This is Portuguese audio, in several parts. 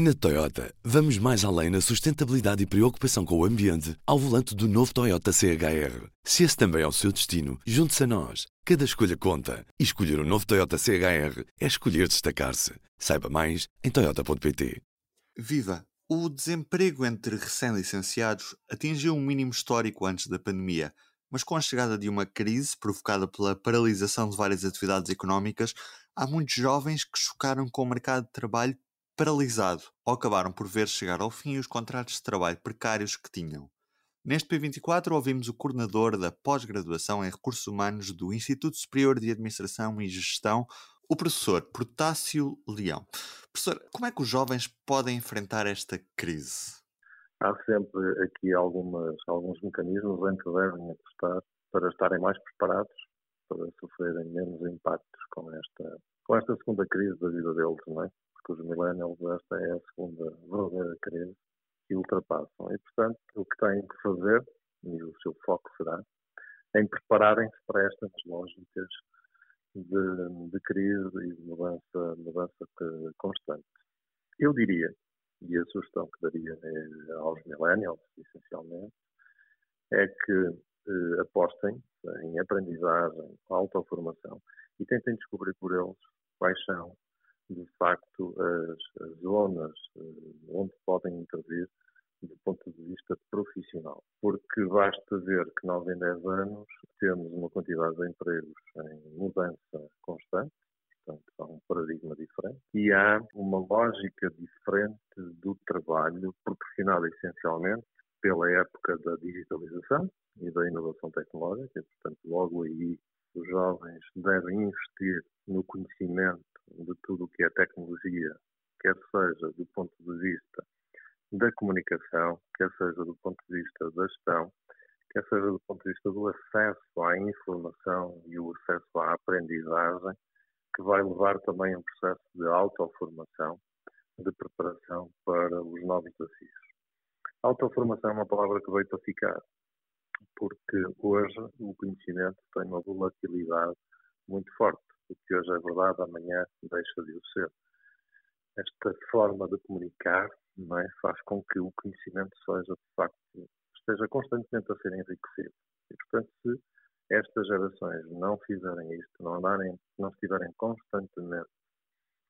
Na Toyota, vamos mais além na sustentabilidade e preocupação com o ambiente ao volante do novo Toyota CHR. Se esse também é o seu destino, junte-se a nós. Cada escolha conta. E escolher o um novo Toyota CHR é escolher destacar-se. Saiba mais em Toyota.pt. Viva! O desemprego entre recém-licenciados atingiu um mínimo histórico antes da pandemia, mas com a chegada de uma crise provocada pela paralisação de várias atividades económicas, há muitos jovens que chocaram com o mercado de trabalho paralisado ou acabaram por ver chegar ao fim os contratos de trabalho precários que tinham. Neste P24 ouvimos o coordenador da pós-graduação em Recursos Humanos do Instituto Superior de Administração e Gestão, o professor Protássio Leão. Professor, como é que os jovens podem enfrentar esta crise? Há sempre aqui algumas, alguns mecanismos em que devem apostar para estarem mais preparados para sofrerem menos impactos com esta, com esta segunda crise da vida deles, não é? Os millennials esta é a segunda verdadeira crise que ultrapassam. E, portanto, o que têm que fazer, e o seu foco será, em prepararem-se para estas lógicas de, de, crise e de mudança, mudança constante. Eu diria, e a sugestão que daria é aos millennials, essencialmente, é que eh, apostem em aprendizagem, autoformação e tentem descobrir por eles quais são de facto, as, as zonas eh, onde podem intervir do ponto de vista profissional. Porque basta ver que nós, em 10 anos, temos uma quantidade de empregos em mudança constante, portanto, há um paradigma diferente, e há uma lógica diferente do trabalho, proporcionada essencialmente pela época da digitalização e da inovação tecnológica, portanto, logo aí os jovens devem investir no conhecimento de tudo o que é tecnologia, quer seja do ponto de vista da comunicação, quer seja do ponto de vista da gestão, quer seja do ponto de vista do acesso à informação e o acesso à aprendizagem, que vai levar também a um processo de autoformação, de preparação para os novos desafios. Autoformação é uma palavra que veio para ficar, porque hoje o conhecimento tem uma volatilidade muito forte o que hoje é verdade, amanhã deixa de o ser. Esta forma de comunicar é, faz com que o conhecimento seja, de facto, esteja constantemente a ser enriquecido. E, portanto, se estas gerações não fizerem isto, não, andarem, não estiverem constantemente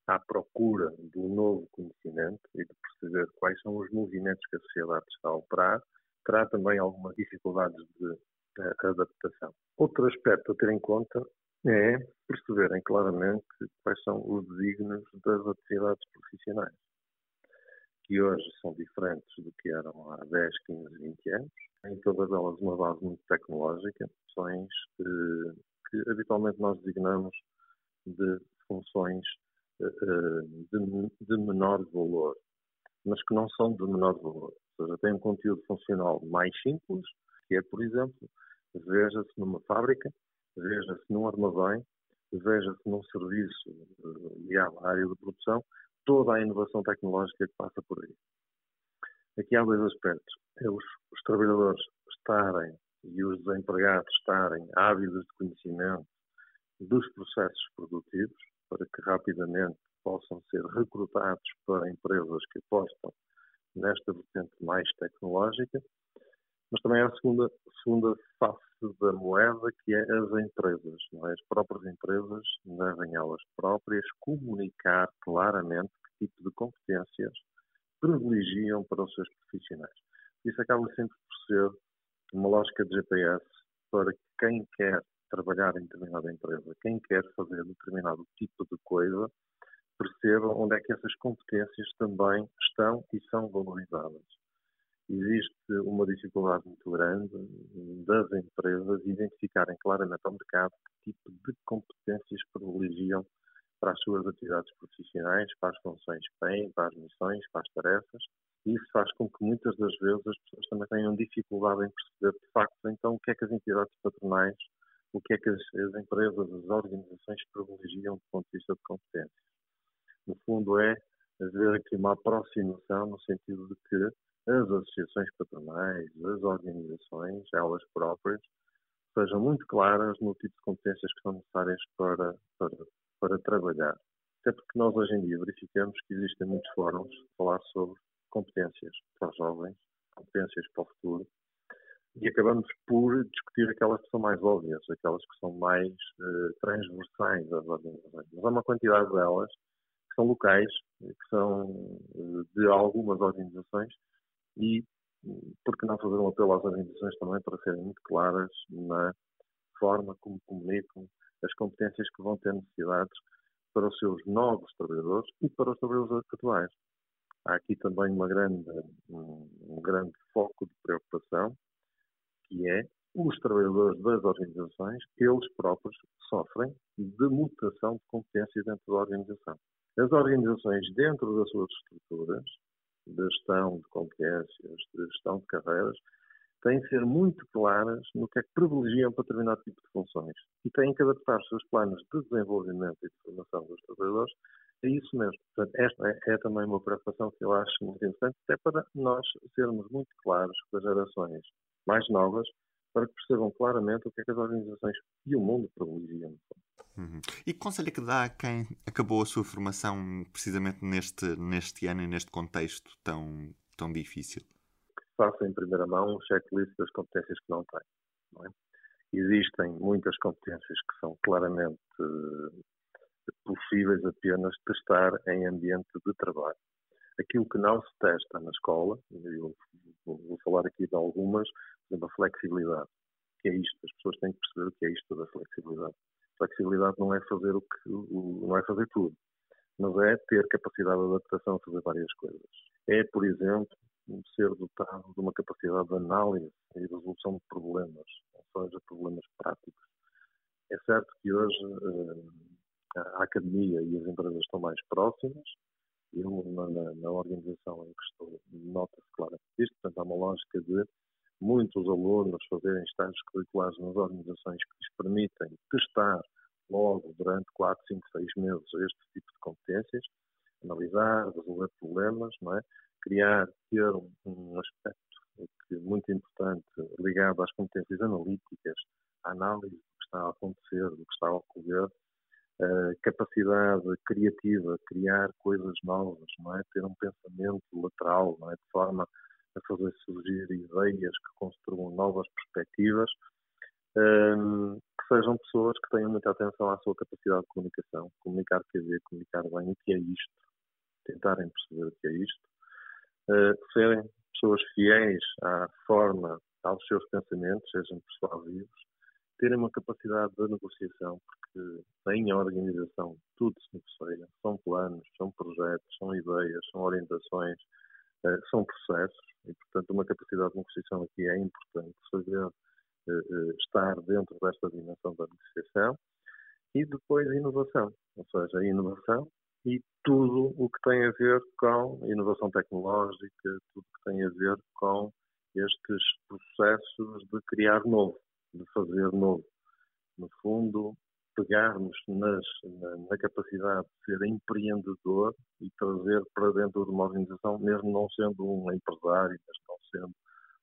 à procura do novo conhecimento e de perceber quais são os movimentos que a sociedade está a operar, terá também algumas dificuldades de uh, adaptação. Outro aspecto a ter em conta é perceberem claramente quais são os desígnios das atividades profissionais, que hoje são diferentes do que eram há 10, 15, 20 anos. Em todas elas uma base muito tecnológica, funções eh, que habitualmente nós designamos de funções eh, de, de menor valor, mas que não são de menor valor. Seja, têm um conteúdo funcional mais simples, que é, por exemplo, veja-se numa fábrica veja-se num armazém, veja-se num serviço eh, ligado à área de produção, toda a inovação tecnológica que passa por aí. Aqui há dois aspectos. É os, os trabalhadores estarem e os desempregados estarem ávidos de conhecimento dos processos produtivos, para que rapidamente possam ser recrutados para empresas que apostam nesta vertente mais tecnológica, mas também há a segunda, segunda face da moeda, que é as empresas. É? As próprias empresas devem elas próprias comunicar claramente que tipo de competências privilegiam para os seus profissionais. Isso acaba sempre por ser uma lógica de GPS para quem quer trabalhar em determinada empresa, quem quer fazer determinado tipo de coisa, perceba onde é que essas competências também estão e são valorizadas existe uma dificuldade muito grande das empresas identificarem claramente ao mercado que tipo de competências privilegiam para as suas atividades profissionais, para as funções que têm, para as missões, para as tarefas. E isso faz com que muitas das vezes as pessoas também tenham dificuldade em perceber de facto então o que é que as entidades patronais, o que é que as, as empresas, as organizações privilegiam do ponto de vista de competências. No fundo é haver aqui uma aproximação no sentido de que as associações patronais, as organizações, elas próprias, sejam muito claras no tipo de competências que são necessárias para, para, para trabalhar. Até porque nós hoje em dia verificamos que existem muitos fóruns a falar sobre competências para os jovens, competências para o futuro, e acabamos por discutir aquelas que são mais óbvias, aquelas que são mais uh, transversais às organizações. Mas há uma quantidade delas são locais, que são uh, de algumas organizações e por que não fazer um apelo às organizações também para serem muito claras na forma como comunicam as competências que vão ter necessidades para os seus novos trabalhadores e para os trabalhadores atuais. Há aqui também uma grande, um grande foco de preocupação, que é os trabalhadores das organizações, eles próprios sofrem de mutação de competências dentro da organização. As organizações, dentro das suas estruturas, de gestão de competências, de gestão de carreiras, têm que ser muito claras no que é que privilegiam para determinado tipo de funções e têm que adaptar os seus planos de desenvolvimento e de formação dos trabalhadores a isso mesmo. Portanto, esta é, é, também uma preocupação que eu acho muito importante, até para nós sermos muito claros com as gerações mais novas, para que percebam claramente o que é que as organizações e o mundo privilegiam. Uhum. E que conselho é que dá a quem acabou a sua formação precisamente neste, neste ano e neste contexto tão, tão difícil? Faça em primeira mão um checklist das competências que não tem. Não é? Existem muitas competências que são claramente uh, possíveis apenas testar em ambiente de trabalho. Aquilo que não se testa na escola, eu vou falar aqui de algumas, por exemplo, a flexibilidade. O que é isto? As pessoas têm que perceber o que é isto da flexibilidade Flexibilidade não é fazer o que não é fazer tudo, mas é ter capacidade de adaptação a fazer várias coisas. É, por exemplo, ser dotado de uma capacidade de análise e resolução de problemas, ou seja, problemas práticos. É certo que hoje eh, a academia e as empresas estão mais próximas. Eu, na, na organização em que estou, nota-se claramente isto. Portanto, há uma lógica de muitos alunos fazerem estágios curriculares nas organizações que lhes permitem testar logo durante 4, 5, 6 meses este tipo de competências, analisar, resolver problemas, é? criar, ter um, aspecto que é muito importante ligado às competências analíticas, à análise do que está a acontecer, do que está a ocorrer, uh, capacidade criativa, criar coisas novas, não é? ter um pensamento lateral, não é? de forma a fazer surgir ideias que construam novas perspectivas, um, que sejam pessoas que tenham muita atenção à sua capacidade de comunicação, comunicar quer dizer comunicar bem o que é isto, tentarem perceber o que é isto, uh, serem pessoas fiéis à forma, aos seus pensamentos, sejam persuasivos, terem uma capacidade de negociação, porque em organização tudo se negocia, são planos, são projetos, são ideias, são orientações, eh, são processos portanto, uma capacidade de negociação aqui é importante, saber eh, eh, estar dentro desta dimensão da negociação e depois inovação, ou seja, inovação e tudo o que tem a ver com inovação tecnológica, tudo o que tem a ver com estes processos de criar novo, de fazer novo. No fundo, pegarmos nas, na, na, capacidade de ser empreendedor e trazer para dentro de uma organização, mesmo não sendo um empresário, mas não sendo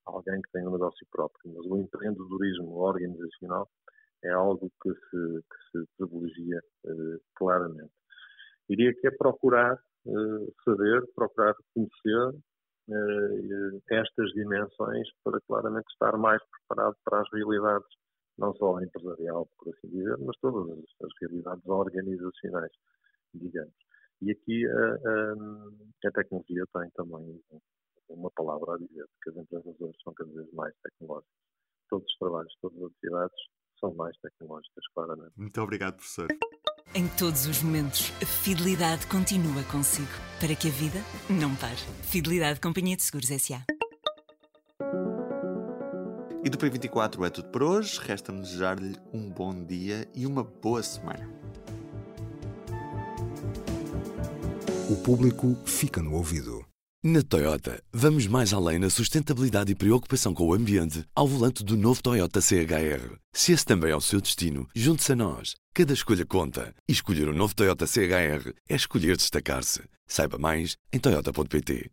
alguém que tem um negócio próprio. Mas o empreendedorismo organizacional é algo que se, que se privilegia eh, claramente. Diria que é procurar eh, saber, procurar conhecer eh, estas dimensões para claramente estar mais preparado para as realidades não só a empresarial, por assim dizer, mas todas as, as realidades organizacionais, digamos. E aqui a, a, a, tecnologia tem também uma palavra a dizer, que as empresas hoje são cada vez mais tecnológicas. Todos os trabalhos, todas as atividades são mais tecnológicas, claramente. Muito obrigado, professor. Em todos os momentos, a fidelidade continua consigo, para que a vida não pare. Fidelidade Companhia de Seguros S.A. E do P24 é tudo por hoje. Resta-me desejar-lhe um bom dia e uma boa semana. O público fica no ouvido. Na Toyota, vamos mais além na sustentabilidade e preocupação com o ambiente ao volante do novo Toyota CHR. Se esse também é o seu destino, junte-se a nós. Cada escolha conta. E escolher o um novo Toyota CHR é escolher destacar-se. Saiba mais em Toyota.pt.